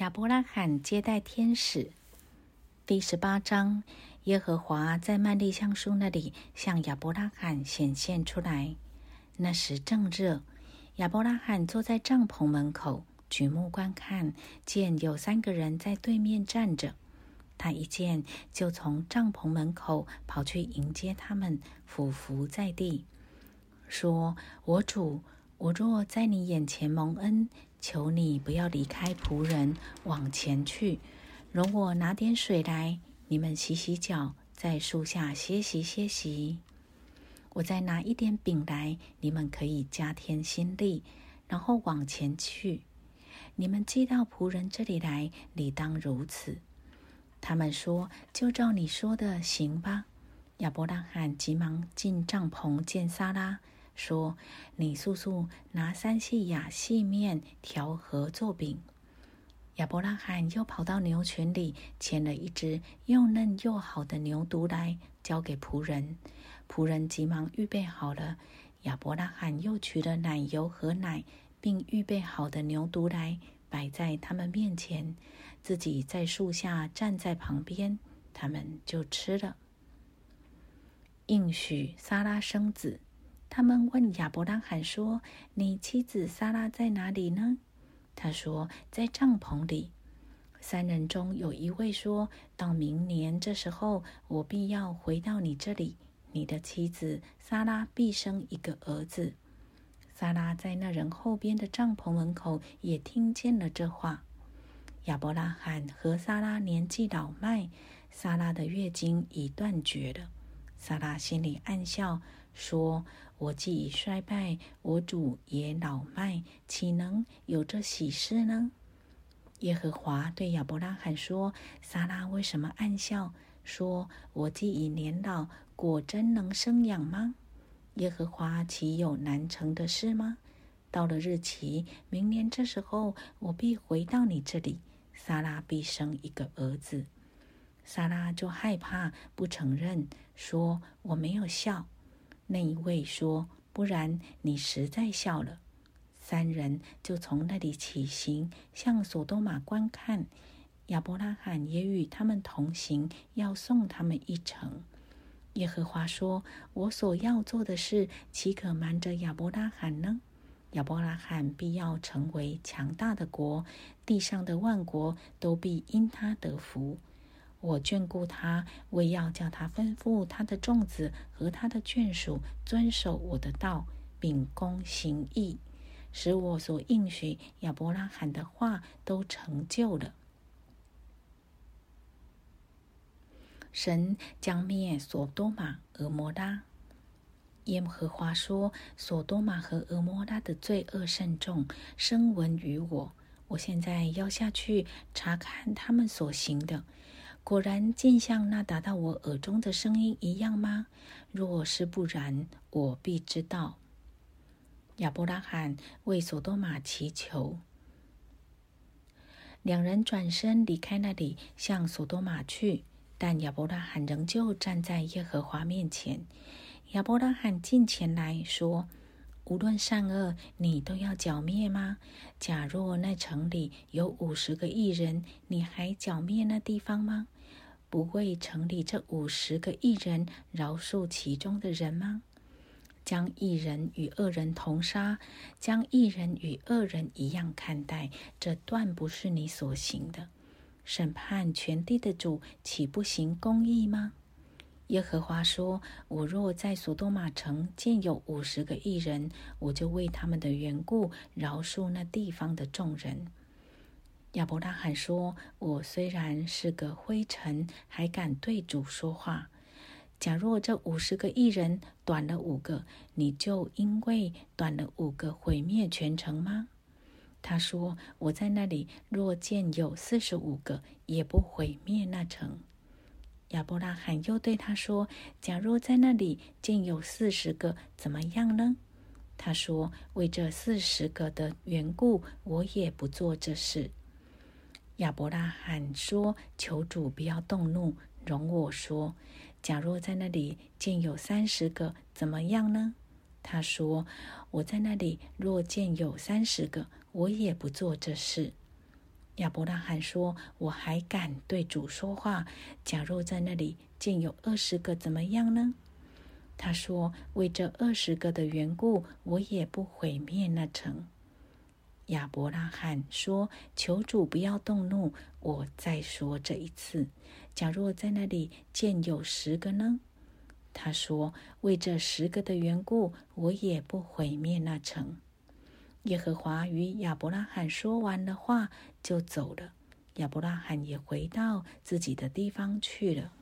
亚伯拉罕接待天使，第十八章，耶和华在曼利橡树那里向亚伯拉罕显现出来。那时正热，亚伯拉罕坐在帐篷门口，举目观看，见有三个人在对面站着。他一见，就从帐篷门口跑去迎接他们，俯伏在地，说：“我主，我若在你眼前蒙恩。”求你不要离开仆人，往前去。容我拿点水来，你们洗洗脚，在树下歇息歇息。我再拿一点饼来，你们可以加添心力，然后往前去。你们寄到仆人这里来，理当如此。他们说：“就照你说的行吧。”亚伯拉罕急忙进帐篷见撒拉。说：“你速速拿三细亚细面调和做饼。”亚伯拉罕又跑到牛群里牵了一只又嫩又好的牛犊来，交给仆人。仆人急忙预备好了。亚伯拉罕又取了奶油和奶，并预备好的牛犊来，摆在他们面前，自己在树下站在旁边，他们就吃了。应许撒拉生子。他们问亚伯拉罕说：“你妻子撒拉在哪里呢？”他说：“在帐篷里。”三人中有一位说：“到明年这时候，我必要回到你这里，你的妻子撒拉必生一个儿子。”撒拉在那人后边的帐篷门口也听见了这话。亚伯拉罕和撒拉年纪老迈，撒拉的月经已断绝了。撒拉心里暗笑，说。我既已衰败，我主也老迈，岂能有这喜事呢？耶和华对亚伯拉罕说：“撒拉为什么暗笑？说我既已年老，果真能生养吗？耶和华岂有难成的事吗？到了日期，明年这时候，我必回到你这里，撒拉必生一个儿子。撒拉就害怕，不承认，说我没有笑。”那一位说：“不然，你实在笑了。”三人就从那里起行，向索多玛观看。亚伯拉罕也与他们同行，要送他们一程。耶和华说：“我所要做的事，岂可瞒着亚伯拉罕呢？亚伯拉罕必要成为强大的国，地上的万国都必因他得福。”我眷顾他，为要叫他吩咐他的众子和他的眷属遵守我的道，秉公行义，使我所应许亚伯拉罕的话都成就了。神将灭索多玛、俄摩拉。耶和华说：“索多玛和俄摩拉的罪恶甚重，声闻于我。我现在要下去查看他们所行的。”果然，竟像那达到我耳中的声音一样吗？若是不然，我必知道。亚伯拉罕为索多玛祈求，两人转身离开那里，向索多玛去。但亚伯拉罕仍旧站在耶和华面前。亚伯拉罕近前来说：“无论善恶，你都要剿灭吗？假若那城里有五十个异人，你还剿灭那地方吗？”不为城里这五十个异人饶恕其中的人吗？将异人与恶人同杀，将异人与恶人一样看待，这断不是你所行的。审判全地的主岂不行公义吗？耶和华说：“我若在索多玛城见有五十个艺人，我就为他们的缘故饶恕那地方的众人。”亚伯拉罕说：“我虽然是个灰尘，还敢对主说话。假若这五十个艺人短了五个，你就因为短了五个毁灭全城吗？”他说：“我在那里若见有四十五个，也不毁灭那城。”亚伯拉罕又对他说：“假若在那里见有四十个，怎么样呢？”他说：“为这四十个的缘故，我也不做这事。”亚伯拉罕说：“求主不要动怒，容我说。假若在那里见有三十个，怎么样呢？”他说：“我在那里若见有三十个，我也不做这事。”亚伯拉罕说：“我还敢对主说话？假若在那里见有二十个，怎么样呢？”他说：“为这二十个的缘故，我也不毁灭那城。”亚伯拉罕说：“求主不要动怒，我再说这一次。假若在那里见有十个呢？”他说：“为这十个的缘故，我也不毁灭那城。”耶和华与亚伯拉罕说完的话，就走了。亚伯拉罕也回到自己的地方去了。